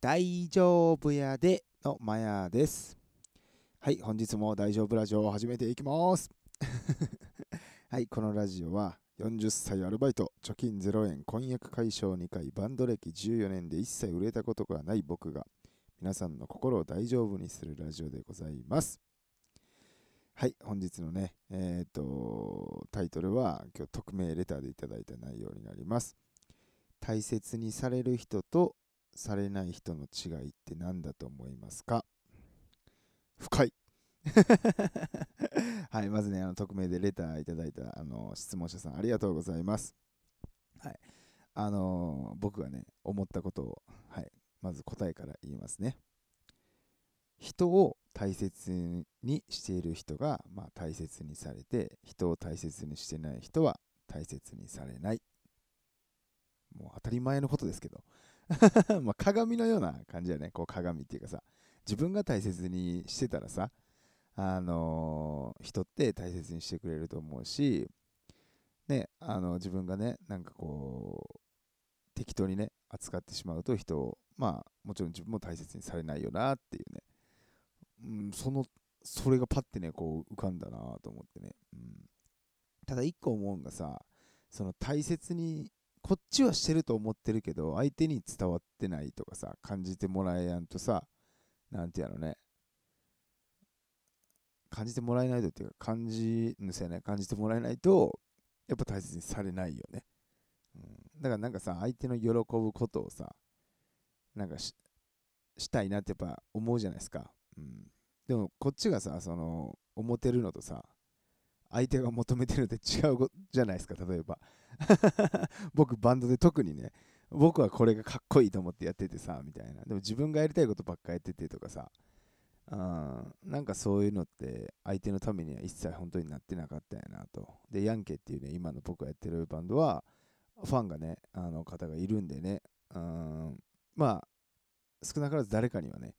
大丈夫やでのマヤです。はい、本日も大丈夫ラジオを始めていきます。はい、このラジオは40歳アルバイト、貯金0円、婚約解消2回、バンド歴14年で一切売れたことがない僕が皆さんの心を大丈夫にするラジオでございます。はい、本日のね、えっ、ー、と、タイトルは今日匿名レターでいただいた内容になります。大切にされる人とされない人の違いって何だと思いますか？深い はい、まずね、あの匿名でレターいただいたあの質問者さん、ありがとうございます。はい、あのー、僕がね、思ったことを、はい、まず答えから言いますね。人を大切にしている人が、まあ、大切にされて、人を大切にしてない人は大切にされない。もう当たり前のことですけど。ま鏡のような感じだね。こう鏡っていうかさ、自分が大切にしてたらさ、あのー、人って大切にしてくれると思うし、ね、あの自分がね、なんかこう、適当にね、扱ってしまうと人を、まあ、もちろん自分も大切にされないよなっていうね、うん、その、それがパッてね、こう浮かんだなと思ってね。うん、ただ一個思うんがさ、その大切にこっちはしてると思ってるけど、相手に伝わってないとかさ、感じてもらえやんとさ、なんてやろね。感じてもらえないとっていうか、感じ、ぬせね、感じてもらえないと、やっぱ大切にされないよね。うん、だからなんかさ、相手の喜ぶことをさ、なんかししたいなってやっぱ思うじゃないですか。うん、でもこっちがさ、その、思ってるのとさ、相手が求めてるのって違うじゃないですか、例えば。僕バンドで特にね僕はこれがかっこいいと思ってやっててさみたいな。でも自分がやりたいことばっかやっててとかさうんなんかそういうのって相手のためには一切本当になってなかったんやなと。でヤンケっていうね今の僕がやってるバンドはファンがねあの方がいるんでねうんまあ少なからず誰かにはね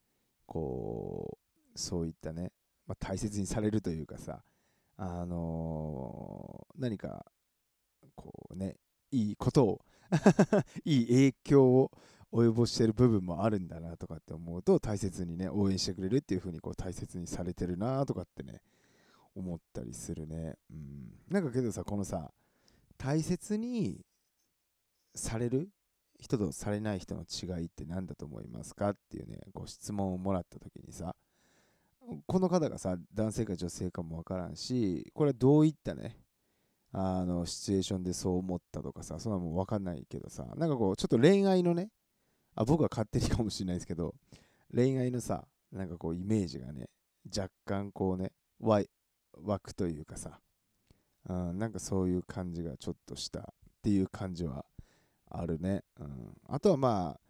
こうそういったね、まあ、大切にされるというかさあのー、何かこうね、いいことを いい影響を及ぼしてる部分もあるんだなとかって思うと大切にね応援してくれるっていう風にこう大切にされてるなとかってね思ったりするね。うん。なんかけどさこのさ大切にされる人とされない人の違いって何だと思いますかっていうねご質問をもらった時にさこの方がさ男性か女性かもわからんしこれはどういったねあのシチュエーションでそう思ったとかさそんなもん分かんないけどさなんかこうちょっと恋愛のねあ僕は勝手にかもしれないですけど恋愛のさなんかこうイメージがね若干こうね湧くというかさ、うん、なんかそういう感じがちょっとしたっていう感じはあるね、うん、あとはまあ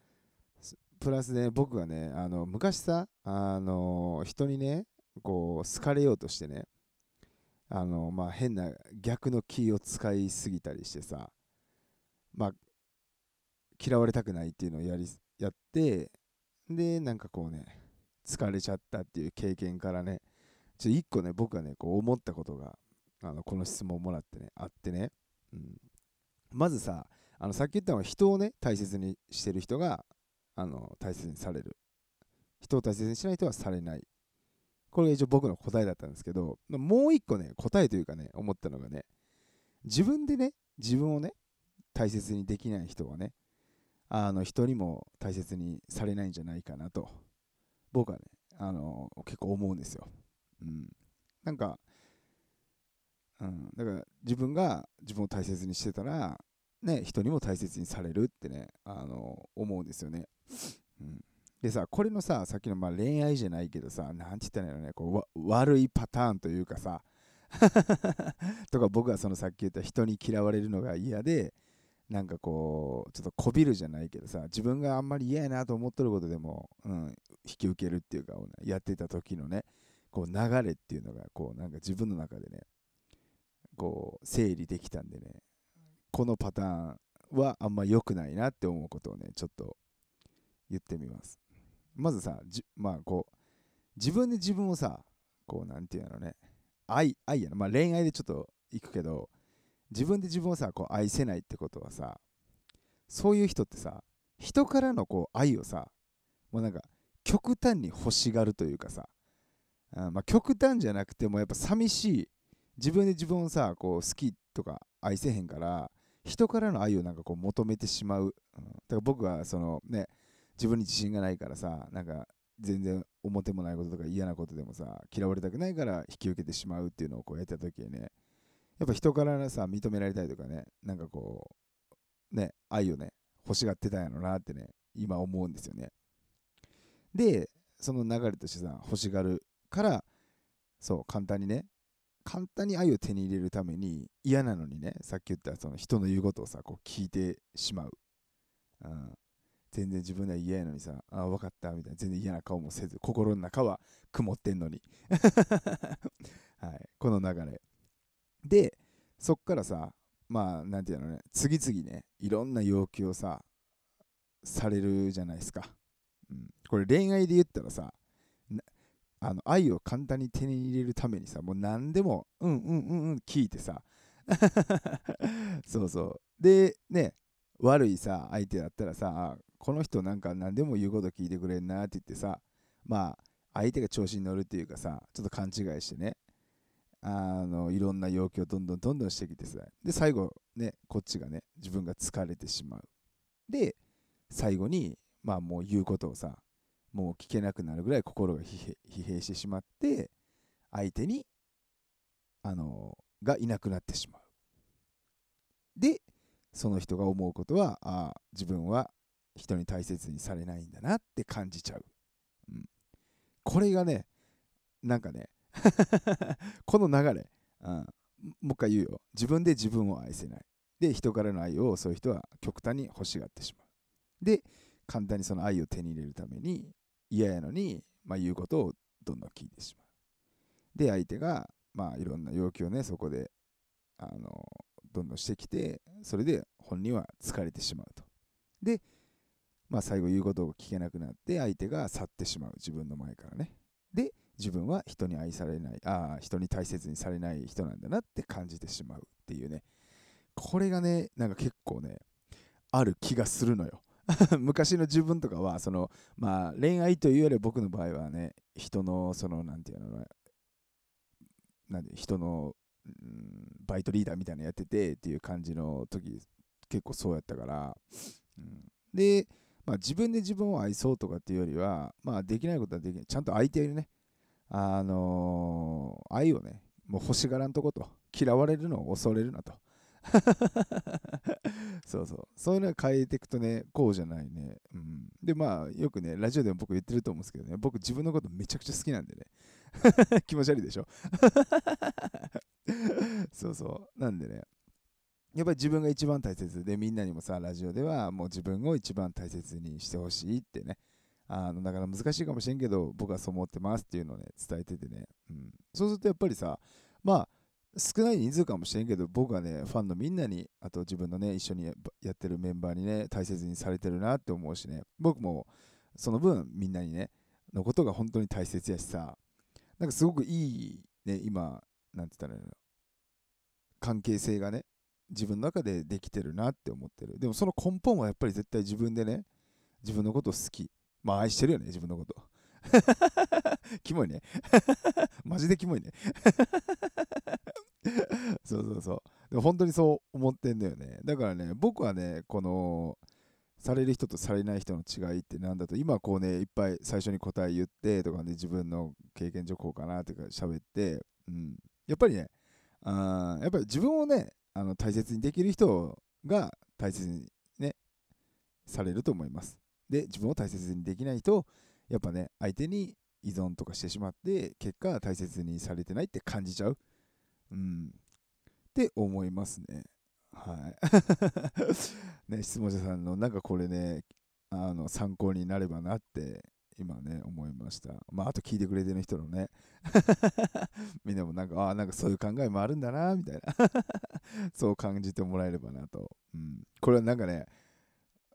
プラスね僕がねあの昔さあの人にねこう好かれようとしてねあのまあ変な逆の気を使いすぎたりしてさまあ嫌われたくないっていうのをやりやってでなんかこうね疲れちゃったっていう経験からねちょっと一個ね僕がねこう思ったことがあのこの質問をもらってねあってね、うん、まずさあのさっき言ったのは人をね大切にしてる人があの大切にされる。人を大切にしない人はされない。これが一応僕の答えだったんですけど、もう一個ね、答えというかね、思ったのがね、自分でね、自分をね、大切にできない人はね、あの人にも大切にされないんじゃないかなと、僕はね、あの結構思うんですよ。うん。なんか、うん、だから自分が自分を大切にしてたら、ね、人にも大切にされるってね、あの思うんですよね。うんでさ、これのさ、さっきのまあ恋愛じゃないけどさ、なんて言ったらいいのね、こう悪いパターンというかさ、とか僕はそのさっき言った人に嫌われるのが嫌で、なんかこう、ちょっとこびるじゃないけどさ、自分があんまり嫌やなと思っとることでも、うん、引き受けるっていうか、やってた時のね、こう流れっていうのが、こうなんか自分の中でね、こう整理できたんでね、このパターンはあんま良くないなって思うことをね、ちょっと言ってみます。まずさじ、まあこう、自分で自分をさ、こう、なんていうのね、愛、愛やな。まあ恋愛でちょっと行くけど、自分で自分をさ、こう愛せないってことはさ、そういう人ってさ、人からのこう愛をさ、もうなんか極端に欲しがるというかさ、あまあ、極端じゃなくてもやっぱ寂しい自分で自分をさこう好きとか愛せへんから人からの愛をなんかこう求めてしまう、うん、だから僕はそのね自分に自信がないからさなんか全然表もないこととか嫌なことでもさ嫌われたくないから引き受けてしまうっていうのをこうやった時にねやっぱ人からさ認められたりとかねなんかこうね愛をね欲しがってたんやろなってね今思うんですよね。でその流れとしてさ欲しがるからそう簡単にね簡単に愛を手に入れるために嫌なのにねさっき言ったその人の言うことをさこう聞いてしまう、うん、全然自分では嫌やのにさあ分かったみたいな全然嫌な顔もせず心の中は曇ってんのに。はい、この流れ。でそっからさまあなんていうのね次々ねいろんな要求をさされるじゃないですか、うん、これ恋愛で言ったらさあの愛を簡単に手に入れるためにさもう何でもうんうんうんうん聞いてさ。そうそう。でね悪いさ相手だったらさこの人なんか何でも言うこと聞いてくれんなって言ってさまあ相手が調子に乗るっていうかさちょっと勘違いしてねあのいろんな要求をどんどんどんどんしてきてさで最後ねこっちがね自分が疲れてしまう。で最後にまあもう言うことをさもう聞けなくなるぐらい心が疲弊してしまって相手にあのがいなくなってしまう。でその人が思うことはあ自分は人に大切にされないんだなって感じちゃう、うん、これがねなんかね この流れ、うん、もう一回言うよ。自分で自分を愛せない。で人からの愛をそういう人は極端に欲しがってしまう。で簡単にその愛を手に入れるために嫌やのに、まあ、言うことをどんどん聞いてしまう。で相手がまあいろんな要求をねそこであのどんどんしてきてそれで本人は疲れてしまうと。でまあ最後言うことを聞けなくなって相手が去ってしまう。自分の前からね。で自分は人に愛されない。ああ人に大切にされない人なんだなって感じてしまうっていうね。これがねなんか結構ねある気がするのよ。昔の自分とかはそのまあ恋愛というより僕の場合はね人のそのなんていうのな。んで人の、バイトリーダーみたいなのやっててっていう感じの時結構そうやったから、うん、で、まあ、自分で自分を愛そうとかっていうよりはまあできないことはできないちゃんと相手にねあのー、愛をねもう欲しがらんとこと嫌われるのを恐れるなと そうそう。そういうのを変えていくとね、こうじゃないね。うん。で、まあ、よくね、ラジオでも僕言ってると思うんですけどね、僕自分のことめちゃくちゃ好きなんでね。気持ち悪いでしょ？そうそう。なんでね、やっぱり自分が一番大切で、みんなにもさ、ラジオではもう自分を一番大切にしてほしいってね。あのだから難しいかもしれんけど、僕はそう思ってますっていうのをね、伝えててね。うん、そうするとやっぱりさ、まあ、少ない人数かもしれんけど、僕はね、ファンのみんなに、あと自分のね、一緒にやってるメンバーにね、大切にされてるなって思うしね、僕もその分みんなにね、のことが本当に大切やしさ、なんかすごくいい、ね、今、なんて言ったらいいの、関係性がね、自分の中でできてるなって思ってる。でもその根本はやっぱり絶対自分でね、自分のこと好き。まあ愛してるよね、自分のこと。キモいね。マジでキモいね。そうそうそう。でも本当にそう思ってんだよね。だからね、僕はね、この、される人とされない人の違いって何だと、今こうね、いっぱい最初に答え言ってとかね、自分の経験上こうかなとか喋って、うん、やっぱりね、あやっぱり自分をね、あの大切にできる人が大切にね、されると思います。で、自分を大切にできない人、やっぱね、相手に依存とかしてしまって、結果大切にされてないって感じちゃう。うん。って思いますね。はい。ね、質問者さんの、なんかこれね、あの参考になればなって今ね、思いました。まあ、あと聞いてくれてる人のね、みんなもなんか、ああ、なんかそういう考えもあるんだな、みたいな そう感じてもらえればなと。うん。これはなんかね、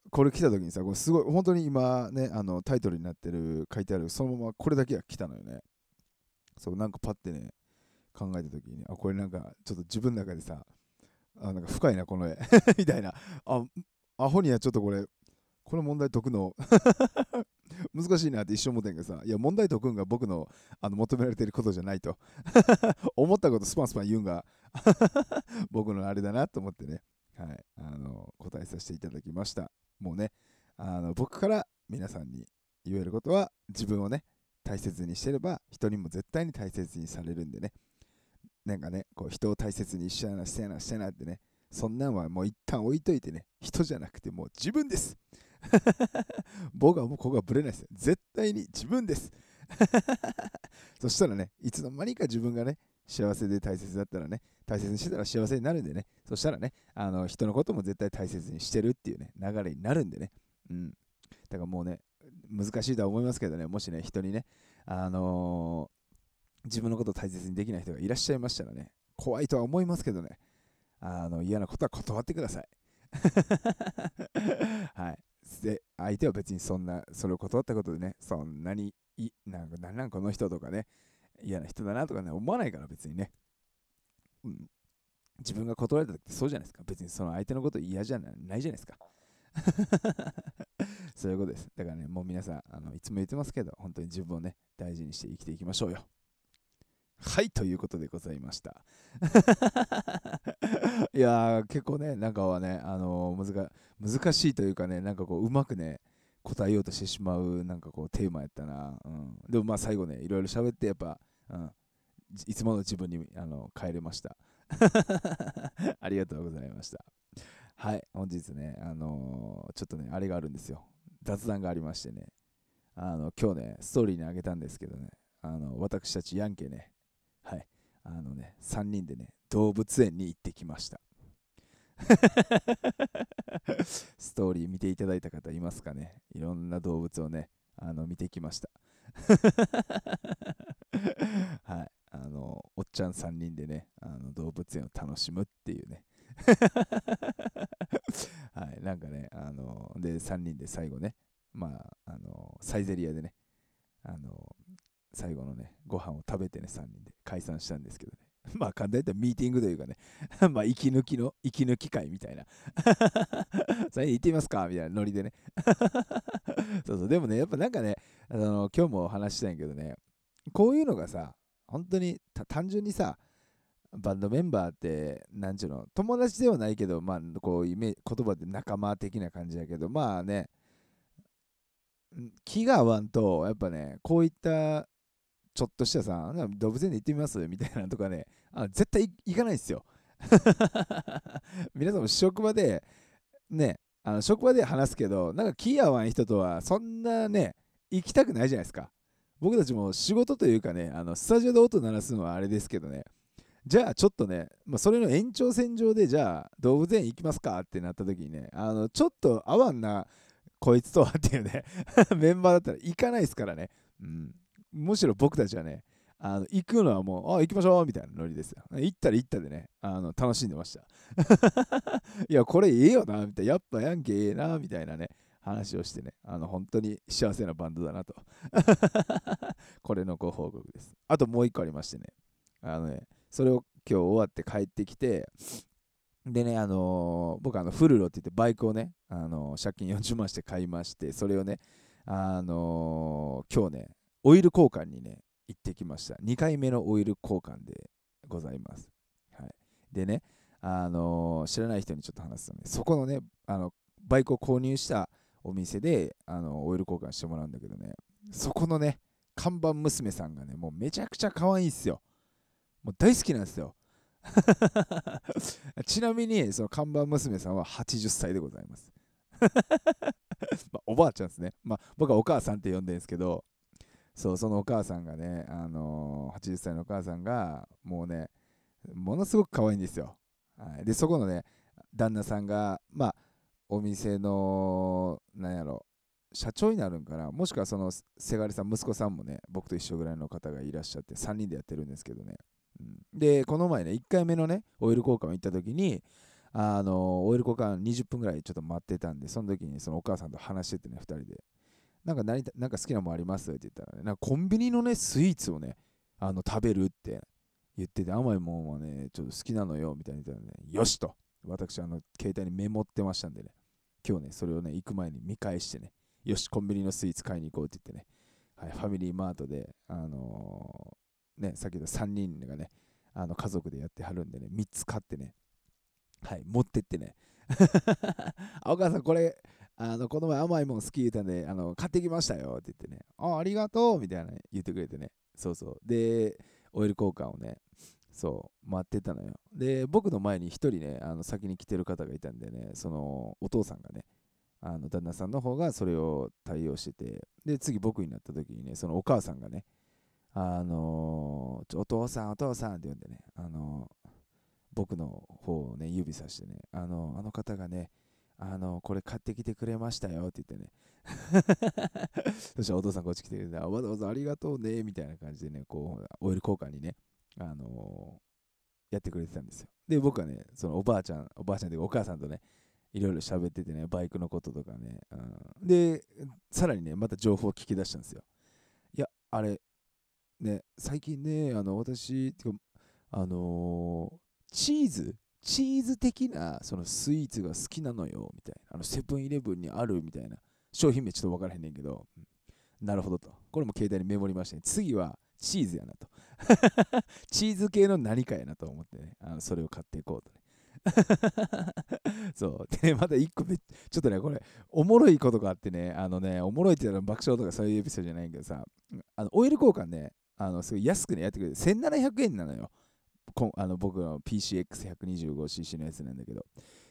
これ来た時にさ、これすごい、本当に今ね、あのタイトルになってる、書いてある、そのままこれだけが来たのよね。そう、なんかパッてね、考えた時に、あ、これなんか、ちょっと自分の中でさ、あなんか深いな、この絵 みたいな。あ、アホにはちょっとこれ、この問題解くの？難しいなって一生思ってんけどさ、いや、問題解くんが僕のあの求められてることじゃないと。思ったことスパンスパン言うんが 僕のあれだなと思ってね、はい、あの答えさせていただきました。もうね、あの僕から皆さんに言えることは、自分をね、大切にしてれば、人にも絶対に大切にされるんでね、なんかね、こう人を大切にしちゃな、してやな、してなってね、そんなんはもう一旦置いといてね、人じゃなくてもう自分です。僕はもうここはぶれないです。絶対に自分です。そしたらね、いつの間にか自分がね、幸せで大切だったらね、大切にしてたら幸せになるんでね、そしたらね、あの人のことも絶対大切にしてるっていうね、流れになるんでね。うん。だからもうね、難しいとは思いますけどね、もしね、人にね、あのー、自分のことを大切にできない人がいらっしゃいましたらね、怖いとは思いますけどね、あの嫌なことは断ってください。はい。で、相手は別にそんな、それを断ったことでね、そんなにい、なんか、なんなんこの人とかね、嫌な人だなとかね、思わないから別にね。うん。自分が断られた時ってそうじゃないですか。別にその相手のこと嫌じゃないじゃないですか。そういうことです。だからね、もう皆さん、あのいつも言ってますけど、本当に自分をね、大事にして生きていきましょうよ。はい、ということでございました。いやー、結構ね、なんかはね、あのー、難しいというかね、なんかこう、うまくね、答えようとしてしまう、なんかこう、テーマやったな。うん、でもまあ、最後ね、いろいろ喋って、やっぱ、うん、いつもの自分にあの帰れました。ありがとうございました。はい、本日ね、あのー、ちょっとね、あれがあるんですよ。雑談がありましてね、あの今日ね、ストーリーにあげたんですけどね、あの私たちヤンケね、あのね、3人でね、動物園に行ってきました。ストーリー見ていただいた方いますかね？いろんな動物をね、あの見てきました。はい、あの、おっちゃん3人でね、あの動物園を楽しむっていうね。はい、なんかね、あの、で、3人で最後ね、まあ、あの、サイゼリアでね、あの、最後のね、ご飯を食べてね、3人で解散したんですけどね。まあ、簡単に言ったらミーティングというかね、まあ、息抜きの、息抜き会みたいな。それ行ってみますかみたいなノリでね。そうそう、でもね、やっぱなんかね、あの今日もお話したんやけどね、こういうのがさ、本当に単純にさ、バンドメンバーって、なんちゅうの、友達ではないけど、まあ、こう、イメ言葉で仲間的な感じやけど、まあね、気が合わんと、やっぱね、こういったちょっとしたさ、動物園で行ってみます？みたいなとかね、あ絶対行かないですよ。皆さんも職場で、ね、あの職場で話すけど、なんか気合わん人とはそんなね、行きたくないじゃないですか。僕たちも仕事というかね、あのスタジオで音鳴らすのはあれですけどね、じゃあちょっとね、まあ、それの延長線上でじゃあ動物園行きますか？ってなった時にね、あのちょっと合わんなこいつとはっていうね メンバーだったら行かないですからね。うん、むしろ僕たちはね、あの行くのはもう、あ、行きましょうみたいなノリですよ。行ったら行ったでね、あの楽しんでました。いや、これええよな、みたいな。やっぱヤンケええな、みたいなね、話をしてね、あの本当に幸せなバンドだなと。これのご報告です。あともう一個ありましてね、あのね、それを今日終わって帰ってきて、でね、あのー、僕あのフルロって言ってバイクをね、あのー、借金40万して買いまして、それをね、あのー、今日ね、オイル交換にね、行ってきました。2回目のオイル交換でございます。はい、でね、あの知らない人にちょっと話すとね、そこのね、あのバイクを購入したお店であのオイル交換してもらうんだけどね、そこのね、看板娘さんがね、もうめちゃくちゃ可愛いんすよ。もう大好きなんですよ。ちなみに、その看板娘さんは80歳でございます。まあ、おばあちゃんですね。まあ、僕はお母さんって呼んでるんですけど、そうそのお母さんがね、あのー、80歳のお母さんがもうねものすごく可愛いんですよ、はい、でそこのね旦那さんがまあお店のなんやろ社長になるんかな。もしくはそのせがれさん息子さんもね僕と一緒ぐらいの方がいらっしゃって3人でやってるんですけどね、うん、でこの前ね1回目のねオイル交換を行った時にあのオイル交換20分ぐらいちょっと待ってたんでその時にそのお母さんと話しててね2人で。なんか何なんか好きなもんあります？って言ったらね、なんかコンビニのね、スイーツをね、あの食べるって言ってて、甘いもんはね、ちょっと好きなのよ、みたいな言ったらね、よしと、私、あの、携帯にメモってましたんでね、今日ね、それをね、行く前に見返してね、よし、コンビニのスイーツ買いに行こうって言ってね、はい、ファミリーマートで、あのー、ね、さっきの3人がね、あの家族でやってはるんでね、3つ買ってね、はい、持ってってね、お母さん、これ、あのこの前甘いもん好き言うたんで、あの買ってきましたよって言ってね、あありがとうみたいな言ってくれてね、そうそう。で、オイル交換をね、そう、待ってたのよ。で、僕の前に1人ね、あの先に来てる方がいたんでね、そのお父さんがね、あの旦那さんの方がそれを対応してて、で、次僕になった時にね、そのお母さんがね、あのー、お父さん、お父さんって呼んでね、あのー、僕の方をね、指さしてね、あのー、あの方がね、あのこれ買ってきてくれましたよって言ってね。そしたらお父さんこっち来てくれて、わざわざありがとうね、みたいな感じでね、こう、オイル交換にね、あのやってくれてたんですよ。で、僕はね、そのおばあちゃん、おばあちゃんというかお母さんとね、いろいろ喋っててね、バイクのこととかね、うん、で、さらにね、また情報を聞き出したんですよ。いや、あれ、ね、最近ね、あの、私、てか、あのー、チーズ、チーズ的なそのスイーツが好きなのよ、みたいな。あの、セブンイレブンにあるみたいな。商品名ちょっと分からへんねんけど、なるほどと。これも携帯にメモりましたね。次はチーズやなと。チーズ系の何かやなと思ってね、あのそれを買っていこうとね。そう。で、また一個めちょっとね、これ、おもろいことがあってね、あのね、おもろいって言ったら爆笑とかそういうエピソードじゃないけどさ、あのオイル交換ね、あのすごい安くね、やってくれて、1700円なのよ。こあの僕の PCX125cc のやつなんだけど、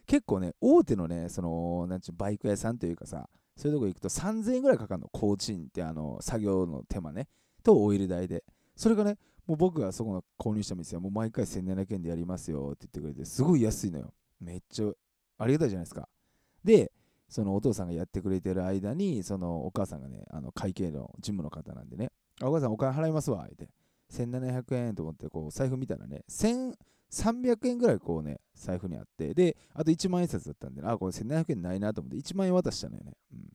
結構ね、大手のね、その、なんちゅう、バイク屋さんというかさ、そういうとこ行くと3000円ぐらいかかるの、工賃ってあの、作業の手間ね、とオイル代で。それがね、もう僕がそこの購入した店はもう毎回1700円でやりますよって言ってくれて、すごい安いのよ。めっちゃありがたいじゃないですか。で、そのお父さんがやってくれてる間に、そのお母さんがね、あの会計の事務の方なんでね、お母さんお金払いますわ、って。1700円と思って、こう、財布見たらね、1300円ぐらいこうね、財布にあって、で、あと1万円札だったんで、あ、これ1700円ないなと思って、1万円渡したのよね。うん。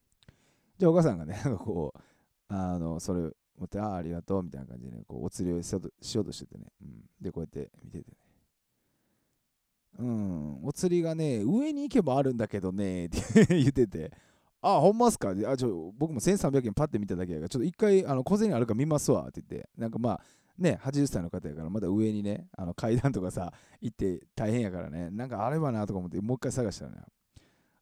じゃあお母さんがね、なんかこう、あの、それ思って、ああ、ありがとうみたいな感じで、ね、こうお釣りをしようとしててね、うん。で、こうやって見ててね。うん、お釣りがね、上に行けばあるんだけどね、って言ってて、あ、ほんますか？あちょ僕も1300円パッて見ただけやから、ちょっと一回、あの小銭あるか見ますわって言って、なんかまあ、ね、80歳の方やから、まだ上にね、あの階段とかさ、行って大変やからね、なんかあればなとか思って、もう一回探したらね、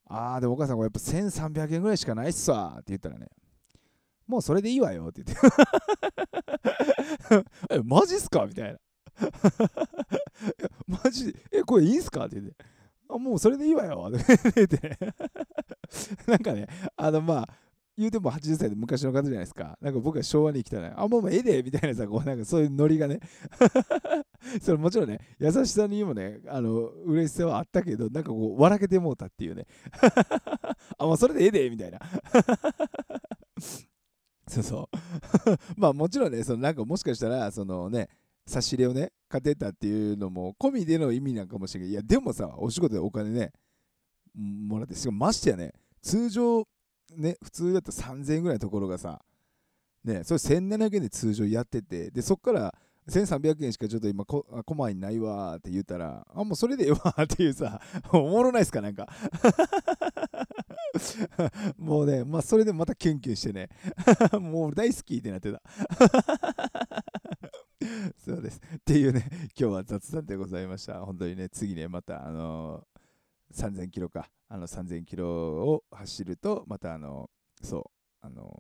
あー、でもお母さん、これやっぱ1300円ぐらいしかないっすわって言ったらね、もうそれでいいわよって言って。え、マジっすか？みたいな。マジえ、これいいんすか？って言って。あ、もうそれでいいわよって言って。なんかね、あのまあ、言うても80歳で昔の方じゃないですか。なんか僕は昭和に来たら、あ、もうええでみたいなさ、こうなんかそういうノリがね。それもちろんね、優しさにもね、あの、嬉しさはあったけど、なんかこう、笑けてもうたっていうね。あ、もうそれでええでみたいな。そうそうまあもちろんね、そのなんかもしかしたら、そのね、差し入れをね、勝てたっていうのも込みでの意味なんかもしれない。いや、でもさ、お仕事でお金ね、もらって、しかもましてやね、通常、ね、普通だったら3000円ぐらいのところがさ、ね、それ1700円で通常やってて、で、そっから1300円しかちょっと今こ、コマにないわって言ったら、あ、もうそれでええわっていうさ、おもろないっすか、なんか もうね、まあそれでまたキュンキュンしてね、もう大好きってなってた。そうです。っていうね、今日は雑談でございました。本当にね、次ね、また、あのー、3000キロか、あの3000キロを走ると、また、あの、そう、あの、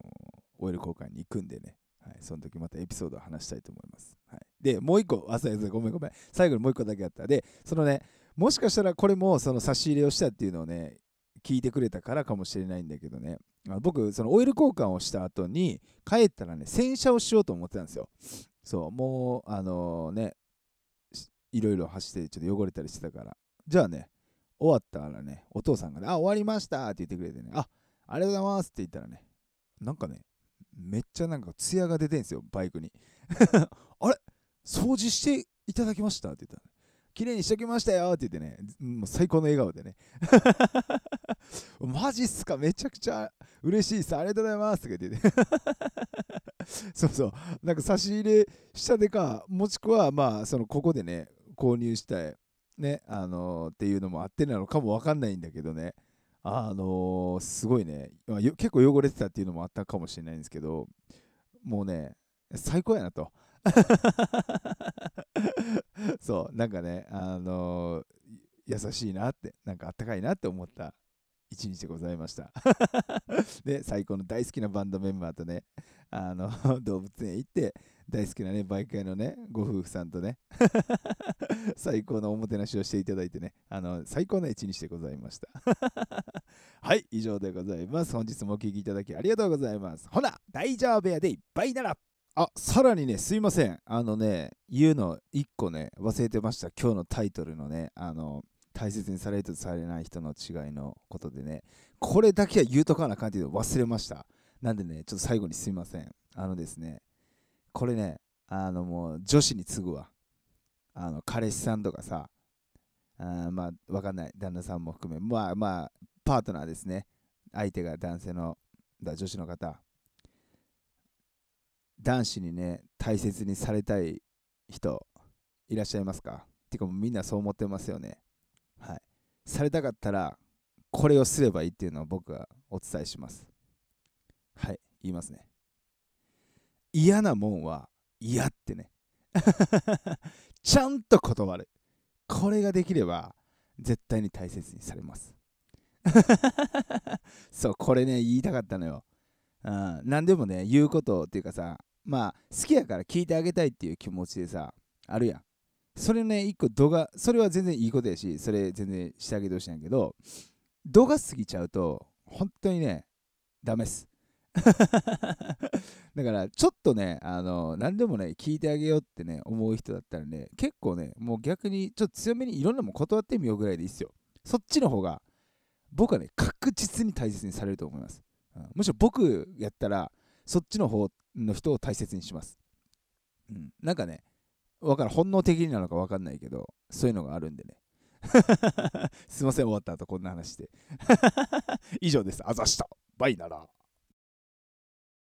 オイル交換に行くんでね、はい、その時またエピソードを話したいと思います。はい、で、もう一個、あ、そうごめんごめん、最後にもう一個だけあった。で、そのね、もしかしたらこれもその差し入れをしたっていうのをね、聞いてくれたからかもしれないんだけどね、僕、そのオイル交換をした後に、帰ったらね、洗車をしようと思ってたんですよ。そう、もう、あのー、ね、いろいろ走ってちょっと汚れたりしてたから。じゃあね、終わったらね、お父さんがね、あ、終わりましたって言ってくれてね、あ、ありがとうございますって言ったらね、なんかね、めっちゃなんか艶が出てんすよ、バイクに。あれ？掃除していただきました？って言ったら、ね、綺麗にしときましたよって言ってね、もう最高の笑顔でね。マジっすか？めちゃくちゃ嬉しいっす。ありがとうございますって言ってね。そうそう。なんか差し入れしたでか、もしくはまあ、そのここでね、購入したい、ね、あのー、っていうのもあってなのかもわかんないんだけどね。あのー、すごいね、まあ、結構汚れてたっていうのもあったかもしれないんですけど、もうね、最高やなと。そう、なんかね、あのー、優しいなって、なんかあったかいなって思った一日でございましたで、最高の大好きなバンドメンバーとね、あの 動物園行って、大好きなね、バイク屋のね、ご夫婦さんとね、最高のおもてなしをしていただいてね、あの最高の一日でございましたはい、以上でございます。本日もお聴きいただきありがとうございます。ほな、大丈夫やでいっぱいならあ、さらにね、すいません。あのね、言うの1個ね、忘れてました。今日のタイトルのね、あの、大切にされるとされない人の違いのことでね、これだけは言うとかなあかんっていうの忘れました。なんでね、ちょっと最後にすいません。あのですね、これね、あのもう女子に次ぐわ。あの彼氏さんとかさ、あまあ、わかんない。旦那さんも含め、まあまあ、パートナーですね。相手が男性の、だ女子の方。男子にね、大切にされたい人、いらっしゃいますか？てかもうみんなそう思ってますよね。はい。されたかったら、これをすればいいっていうのを僕はお伝えします。はい、言いますね。嫌なもんは嫌ってね。ちゃんと断る。これができれば、絶対に大切にされます。そう、これね、言いたかったのよ。うん、何でもね、言うことっていうかさ、まあ、好きやから聞いてあげたいっていう気持ちでさ、あるやん。それね、一個度が、それは全然いいことやし、それ全然してあげてほしいんやけど、度が過ぎちゃうと、本当にね、ダメっす。だから、ちょっとね、あの、何でもね、聞いてあげようってね、思う人だったらね、結構ね、もう逆に、ちょっと強めにいろんなもん断ってみようぐらいでいいっすよ。そっちの方が、僕はね、確実に大切にされると思います。うん、むしろ僕やったら、そっちの方の人を大切にします。うん、なんかね、わからん本能的になのか分かんないけど、そういうのがあるんでね。すいません、終わった後こんな話で。以上です。あざした。バイなら。